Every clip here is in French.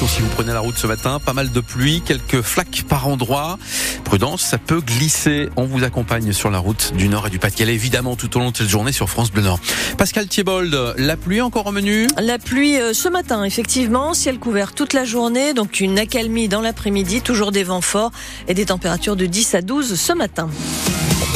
attention si vous prenez la route ce matin, pas mal de pluie, quelques flaques par endroit. Prudence, ça peut glisser. On vous accompagne sur la route du Nord et du Pas-de-Calais, évidemment tout au long de cette journée sur France Bleu Nord. Pascal Thiebold, la pluie encore au menu? La pluie euh, ce matin, effectivement, ciel couvert toute la journée, donc une accalmie dans l'après-midi, toujours des vents forts et des températures de 10 à 12 ce matin.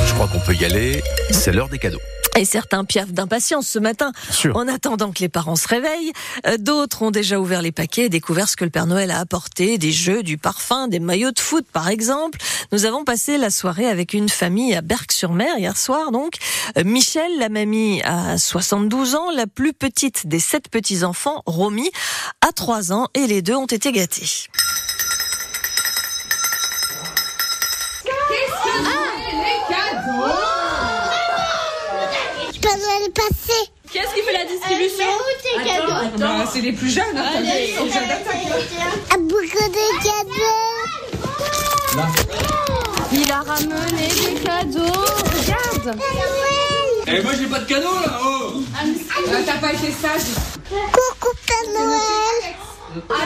Je crois qu'on peut y aller, c'est l'heure des cadeaux. Et certains piaffent d'impatience ce matin en attendant que les parents se réveillent. Euh, d'autres ont déjà ouvert les paquets et découvert ce que le Père Noël a apporté, des jeux, du parfum, des maillots de foot par exemple. Nous avons passé la soirée avec une famille à Berck-sur-Mer hier soir donc. Euh, Michel, la mamie, a 72 ans, la plus petite des sept petits-enfants, Romy, a 3 ans et les deux ont été gâtés. Qu'est-ce qui fait la distribution Bah, c'est les plus jeunes. Hein, jeunes. Beaucoup de cadeaux. Il a ramené des cadeaux. Regarde. Eh, moi j'ai pas de cadeau là, oh Ah, T'as pas été sage. Coucou Père Noël.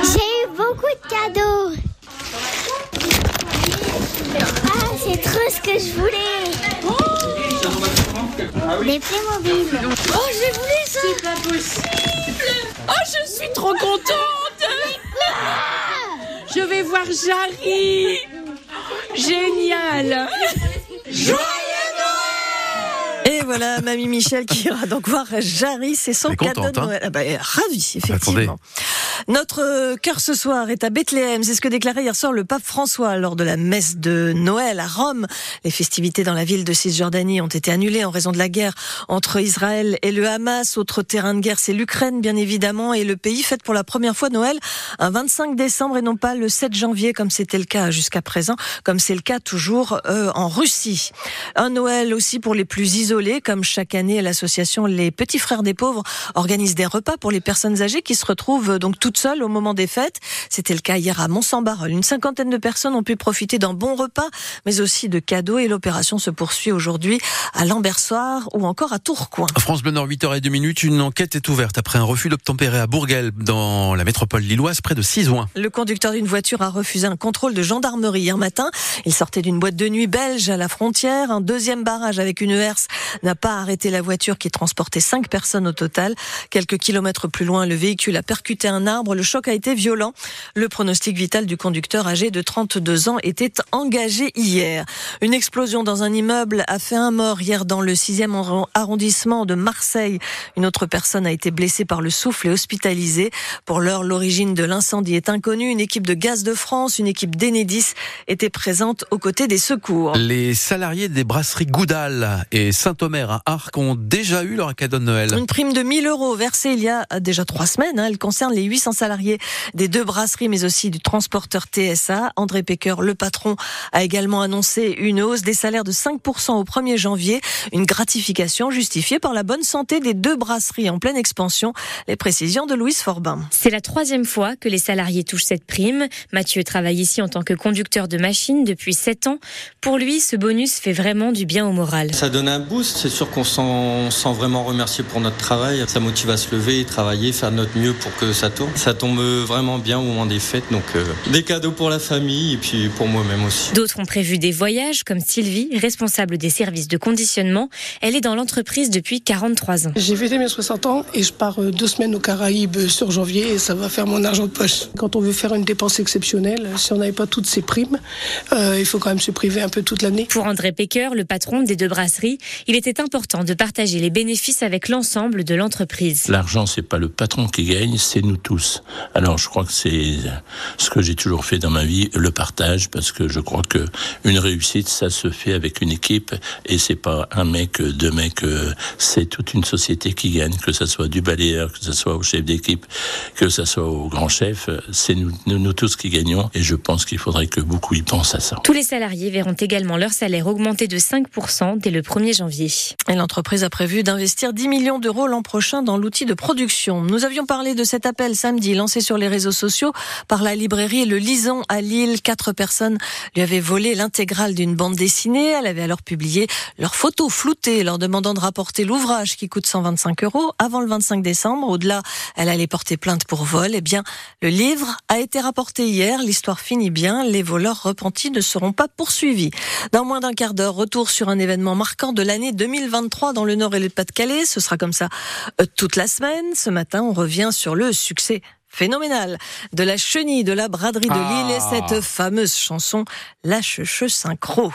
J'ai eu beaucoup de cadeaux. Ah, c'est trop ce que je voulais. Les Playmobil. Oh, j'ai voulu ça. C'est pas possible. Oh, je suis trop contente. Je vais voir Jarry. Génial. Et voilà, mamie Michel qui ira donc voir Jarry, c'est son cadeau de hein Noël. Ah bah, ravi, effectivement. Attendez. Notre cœur ce soir est à Bethléem. C'est ce que déclarait hier soir le pape François lors de la messe de Noël à Rome. Les festivités dans la ville de Cisjordanie ont été annulées en raison de la guerre entre Israël et le Hamas. Autre terrain de guerre, c'est l'Ukraine, bien évidemment. Et le pays fête pour la première fois Noël un 25 décembre et non pas le 7 janvier comme c'était le cas jusqu'à présent, comme c'est le cas toujours euh, en Russie. Un Noël aussi pour les plus isolés, comme chaque année l'association Les Petits Frères des Pauvres organise des repas pour les personnes âgées qui se retrouvent euh, donc toutes seules au moment des fêtes. C'était le cas hier à Mont-Saint-Barreul. Une cinquantaine de personnes ont pu profiter d'un bon repas, mais aussi de cadeaux et l'opération se poursuit aujourd'hui à Lambersoir ou encore à Tourcoing. France Bleu Nord, 8h02 minutes. Une enquête est ouverte après un refus d'obtempérer à Bourguel, dans la métropole lilloise, près de 6 ouen. Le conducteur d'une voiture a refusé un contrôle de gendarmerie hier matin. Il sortait d'une boîte de nuit belge à la frontière. Un deuxième barrage avec une herse n'a pas arrêté la voiture qui transportait cinq personnes au total. Quelques kilomètres plus loin, le véhicule a percuté un arbre. Le choc a été violent. Le pronostic vital du conducteur âgé de 32 ans était engagé hier. Une explosion dans un immeuble a fait un mort hier dans le 6e arrondissement de Marseille. Une autre personne a été blessée par le souffle et hospitalisée. Pour l'heure, l'origine de l'incendie est inconnue. Une équipe de Gaz de France, une équipe d'Enedis était présente aux côtés des secours. Les salariés des brasseries Goudal et Saint-Omer à Arc ont déjà eu leur cadeau de Noël. Une prime de 1000 euros versée il y a déjà trois semaines. hein. Elle concerne les 800 salariés des deux brasseries, mais aussi du transporteur TSA. André Pecker, le patron, a également annoncé une hausse des salaires de 5% au 1er janvier. Une gratification justifiée par la bonne santé des deux brasseries en pleine expansion. Les précisions de Louise Forbin. C'est la troisième fois que les salariés touchent cette prime. Mathieu travaille ici en tant que conducteur de machine depuis 7 ans. Pour lui, ce bonus fait vraiment du bien au moral. Ça donne un boost, c'est sûr qu'on s'en sent vraiment remercié pour notre travail. Ça motive à se lever, travailler, faire notre mieux pour que ça tourne. Ça tombe vraiment bien au moment des fêtes, donc euh, des cadeaux pour la famille et puis pour moi-même aussi. D'autres ont prévu des voyages, comme Sylvie, responsable des services de conditionnement. Elle est dans l'entreprise depuis 43 ans. J'ai fêté mes 60 ans et je pars euh, deux semaines aux Caraïbes euh, sur janvier et ça va faire mon argent de poche. Quand on veut faire une dépense exceptionnelle, si on n'avait pas toutes ces primes, euh, il faut quand même se priver un peu toute l'année. Pour André Pecker, le patron des deux brasseries, il était important de partager les bénéfices avec l'ensemble de l'entreprise. L'argent, c'est pas le patron qui gagne, c'est nous tous. Alors, je crois que c'est ce que j'ai toujours fait dans ma vie, le partage, parce que je crois que une réussite, ça se fait avec une équipe, et c'est pas un mec, deux mecs, c'est toute une société qui gagne, que ça soit du balayeur, que ça soit au chef d'équipe, que ça soit au grand chef, c'est nous, nous, nous tous qui gagnons, et je pense qu'il faudrait que beaucoup y pensent à ça. Tous les salariés verront également leur salaire augmenter de 5% dès le 1er janvier. Et l'entreprise a prévu d'investir 10 millions d'euros l'an prochain dans l'outil de production. Nous avions parlé de cet appel samedi samedi, lancé sur les réseaux sociaux par la librairie Le Lison à Lille. Quatre personnes lui avaient volé l'intégrale d'une bande dessinée. Elle avait alors publié leurs photos floutées, leur demandant de rapporter l'ouvrage qui coûte 125 euros avant le 25 décembre. Au-delà, elle allait porter plainte pour vol. Eh bien, le livre a été rapporté hier. L'histoire finit bien. Les voleurs repentis ne seront pas poursuivis. Dans moins d'un quart d'heure, retour sur un événement marquant de l'année 2023 dans le Nord et le Pas-de-Calais. Ce sera comme ça euh, toute la semaine. Ce matin, on revient sur le succès phénoménal de la chenille de la braderie de Lille et Ah. cette fameuse chanson La Cheucheux Synchro.